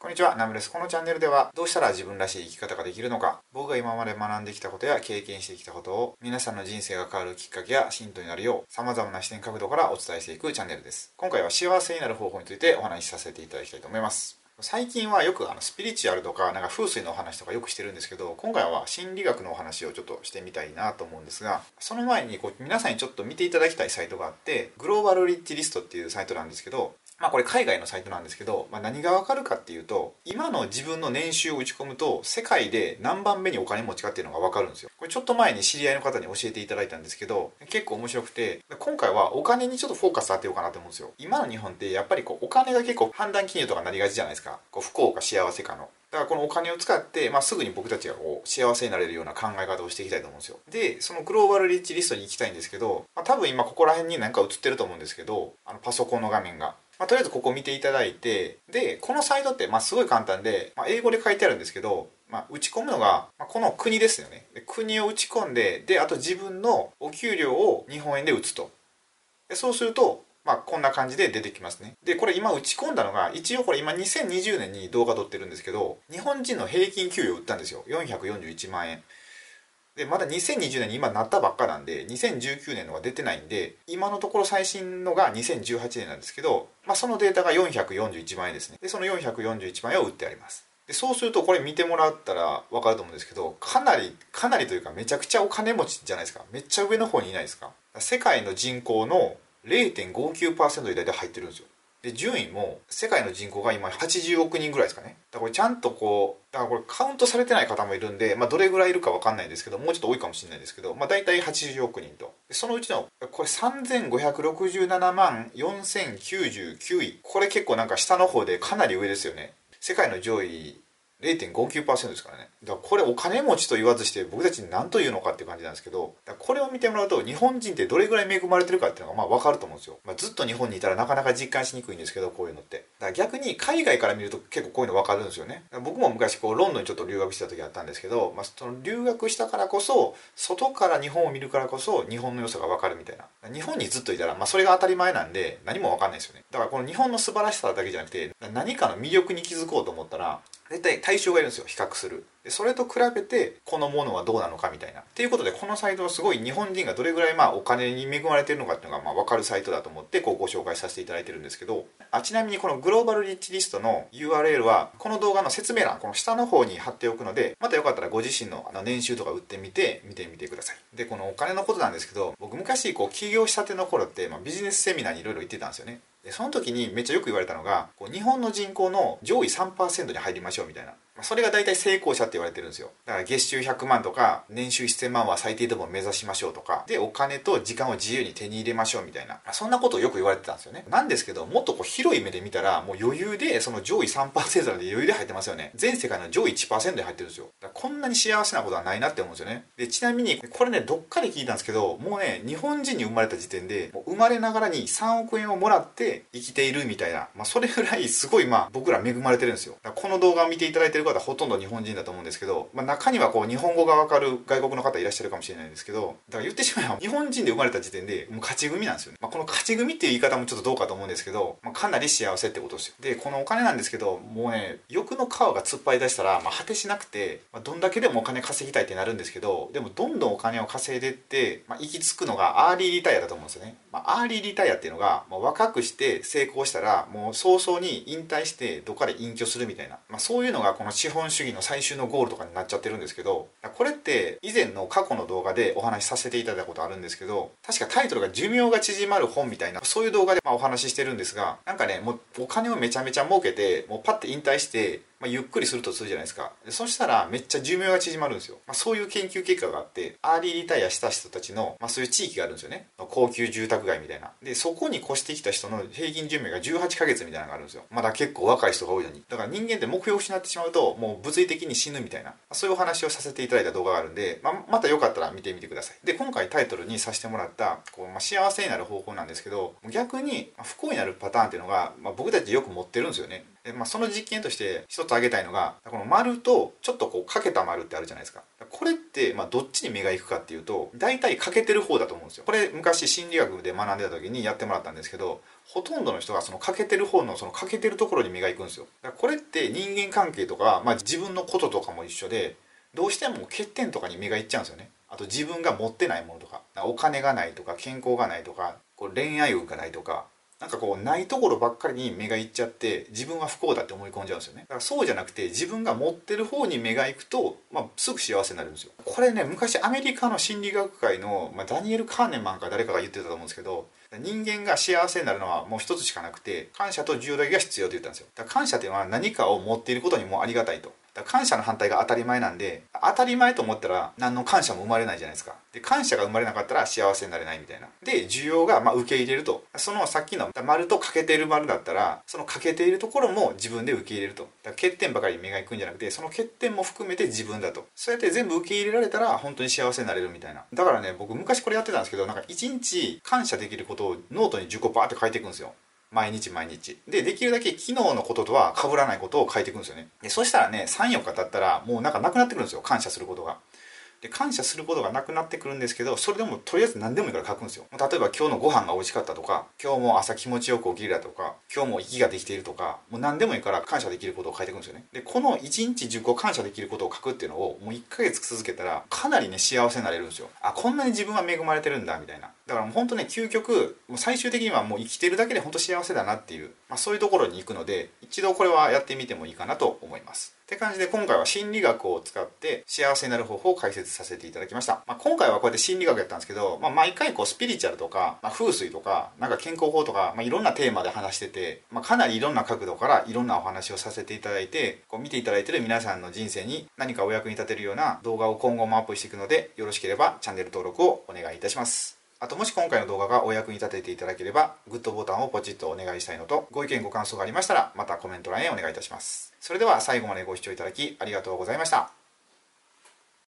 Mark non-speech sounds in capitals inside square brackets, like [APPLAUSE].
こんにちは、ナムです。このチャンネルでは、どうしたら自分らしい生き方ができるのか、僕が今まで学んできたことや経験してきたことを、皆さんの人生が変わるきっかけやヒントになるよう、様々な視点角度からお伝えしていくチャンネルです。今回は幸せになる方法についてお話しさせていただきたいと思います。最近はよくあのスピリチュアルとかなんか風水のお話とかよくしてるんですけど今回は心理学のお話をちょっとしてみたいなと思うんですがその前にこう皆さんにちょっと見ていただきたいサイトがあってグローバルリッチリストっていうサイトなんですけどまあこれ海外のサイトなんですけど、まあ、何がわかるかっていうと今の自分の年収を打ち込むと世界で何番目にお金持ちかっていうのがわかるんですよこれちょっと前に知り合いの方に教えていただいたんですけど結構面白くて今回はお金にちょっとフォーカス当てようかなと思うんですよ今の日本ってやっぱりこうお金が結構判断金融とかなりがちじゃないですかこう不幸か幸せかのだからこのお金を使って、まあ、すぐに僕たちがこう幸せになれるような考え方をしていきたいと思うんですよ。で、そのグローバルリッチリストに行きたいんですけど、まあ、多分今ここら辺に何か映ってると思うんですけど、あのパソコンの画面が。まあ、とりあえずここ見ていただいて、で、このサイトって、まあ、すごい簡単で、まあ、英語で書いてあるんですけど、まあ、打ち込むのが、まあ、この国ですよねで。国を打ち込んで、で、あと自分のお給料を日本円で打つと。でそうすると、まあ、こんな感じで出てきますね。で、これ今打ち込んだのが、一応これ今2020年に動画撮ってるんですけど、日本人の平均給与を売ったんですよ。441万円。でまだ2020年に今なったばっかなんで2019年のが出てないんで今のところ最新のが2018年なんですけど、まあ、そのデータが441万円ですね。でその441万円を売ってあります。でそうするとこれ見てもらったら分かると思うんですけどかなりかなりというかめちゃくちゃお金持ちじゃないですか。めっちゃ上の方にいないですか。世界の人口の0.59%で大体入ってるんですよ。で順位も世界の人口が今80億人ぐらいですかね。だからこれちゃんとこうだからこれカウントされてない方もいるんで、まあ、どれぐらいいるか分かんないんですけどもうちょっと多いかもしれないですけど、まあ、大体80億人と。そのうちのこれ3567万4099位。これ結構なんか下の方でかなり上ですよね。世界の上位0.59%ですからね。だからこれお金持ちと言わずして僕たちに何と言うのかっていう感じなんですけどこれを見てもらうと日本人ってどれぐらい恵まれてるかっていうのがまあ分かると思うんですよ、まあ、ずっと日本にいたらなかなか実感しにくいんですけどこういうのって。だから逆に海外から見ると結構こういうの分かるんですよね。僕も昔こうロンドンにちょっと留学した時あったんですけど、まあ、その留学したからこそ外から日本を見るからこそ日本の良さが分かるみたいな。日本にずっといたら、まあ、それが当たり前なんで何も分かんないですよね。だからこの日本の素晴らしさだけじゃなくて何かの魅力に気づこうと思ったら絶対対象がいるんですよ比較する。でそれと比べてこのものはどうなのかみたいな。っていうことでこのサイトはすごい日本人がどれぐらいまあお金に恵まれてるのかっていうのがまあ分かるサイトだと思ってこうご紹介させていただいてるんですけど。あちなみにこのグローバルリッチリストの URL はこの動画の説明欄この下の方に貼っておくのでまたよかったらご自身の年収とか売ってみて見てみてください。でこのお金のことなんですけど僕昔こう起業したての頃って、まあ、ビジネスセミナーにいろいろ行ってたんですよね。でその時にめっちゃよく言われたのがこう日本の人口の上位3%に入りましょうみたいな。それが大体成功者って言われてるんですよ。だから月収100万とか年収1000万は最低でも目指しましょうとか。でお金と時間を自由に手に入れましょうみたいな。そんなことをよく言われてたんですよね。なんですけどもっとこう広い目で見たらもう余裕でその上位3%で余裕で入ってますよね。全世界の上位1%で入ってるんですよ。こんなに幸せなことはないなって思うんですよね。でちなみにこれねどっかで聞いたんですけどもうね日本人に生まれた時点でもう生まれながらに3億円をもらって生きているみたいな、まあ、それぐらいすごいまあ僕ら恵まれてるんですよ。この動画を見ていただいてる方ほとんど日本人だと思うんですけど、まあ、中にはこう日本語がわかる外国の方いらっしゃるかもしれないんですけどだから言ってしまえば [LAUGHS] 日本人で生まれた時点でもう勝ち組なんですよね、まあ、この勝ち組っていう言い方もちょっとどうかと思うんですけど、まあ、かなり幸せってことですよ。でこのお金なんですけどもうね欲の皮が突っ張り出したら、まあ、果てしなくて、まあ、どんだけでもお金稼ぎたいってなるんですけどでもどんどんお金を稼いでって、まあ、行き着くのがアーリーリタイアだと思うんですよね、まあ、アーリーリタイアっていうのが、まあ、若くして成功したらもう早々に引退してどっかで隠居するみたいな、まあ、そういうのがこの資本主義の最終のゴールとかになっちゃってるんですけどこれって以前の過去の動画でお話しさせていただいたことあるんですけど確かタイトルが寿命が縮まる本みたいなそういう動画でまお話ししてるんですがなんかねもうお金をめちゃめちゃ儲けてもうパッて引退してまあ、ゆっくりするとするじゃないですか。でそしたらめっちゃ寿命が縮まるんですよ、まあ、そういう研究結果があってアーリーリタイアした人たちの、まあ、そういう地域があるんですよね。高級住宅街みたいな。でそこに越してきた人の平均寿命が18ヶ月みたいなのがあるんですよ。まだ結構若い人が多いのに。だから人間って目標を失ってしまうともう物理的に死ぬみたいな。そういうお話をさせていただいた動画があるんで、ま、またよかったら見てみてください。で今回タイトルにさせてもらったこう、ま、幸せになる方法なんですけど逆に不幸になるパターンっていうのが、ま、僕たちよく持ってるんですよね。で、まあ、その実験として一挙げたいのがこの丸とちょっとこうかけた丸ってあるじゃないですか。これってまあどっちに目が行くかっていうと大体かけてる方だと思うんですよ。これ昔心理学で学んでた時にやってもらったんですけどほとんどの人がその欠けてる方のその欠けてるところに目が行くんですよ。だからこれって人間関係とか、まあ、自分のこととかも一緒でどうしても欠点とかに目がいっちゃうんですよね。あと自分が持ってないものとかお金がないとか健康がないとかこう恋愛運がないとかなんかこうないところばっかりに目がいっちゃって自分は不幸だって思い込んじゃうんですよね。だからそうじゃなくて自分が持ってる方に目がいくと、まあ、すぐ幸せになるんですよ。これね昔アメリカの心理学会の、まあ、ダニエル・カーネマンか誰かが言ってたと思うんですけど人間が幸せになるのはもう一つしかなくて感謝と自由だけが必要と言ったんですよ。だから感謝っていうのは何かを持っていることにもありがたいと。感謝の反対が当たり前なんで当たり前と思ったら何の感謝も生まれないじゃないですか。で感謝が生まれなかったら幸せになれないみたいな。で需要がま受け入れると。そのさっきの丸と欠けている丸だったらその欠けているところも自分で受け入れると。だから欠点ばかりに目がいくんじゃなくてその欠点も含めて自分だと。そうやって全部受け入れられたら本当に幸せになれるみたいな。だからね僕昔これやってたんですけどなんか一日感謝できることをノートに10個バーって書いていくんですよ。毎日毎日。で、できるだけ昨日のこととは被らないことを書いていくんですよね。で、そしたらね、3、4日経ったらもうなんかなくなってくるんですよ。感謝することが。で感謝することがなくなってくるんですけどそれでもとりあえず何でもいいから書くんですよ例えば今日のご飯が美味しかったとか今日も朝気持ちよく起きれたとか今日も息ができているとかもう何でもいいから感謝できることを書いていくんですよねでこの1日10個感謝できることを書くっていうのをもう1ヶ月続けたらかなりね幸せになれるんですよあこんなに自分は恵まれてるんだみたいなだからもう本当ね究極もう最終的にはもう生きてるだけで本当幸せだなっていう、まあ、そういうところに行くので一度これはやってみてもいいかなと思いますって感じで今回は心理学を使って幸せになる方法を解説させていただきました。まあ、今回はこうやって心理学やったんですけど、まあ、毎回こうスピリチュアルとか、まあ、風水とか、なんか健康法とか、まあ、いろんなテーマで話してて、まあ、かなりいろんな角度からいろんなお話をさせていただいて、こう見ていただいてる皆さんの人生に何かお役に立てるような動画を今後もアップしていくので、よろしければチャンネル登録をお願いいたします。あともし今回の動画がお役に立てていただければ、グッドボタンをポチッとお願いしたいのと、ご意見ご感想がありましたら、またコメント欄へお願いいたします。それでは最後までご視聴いただきありがとうございました。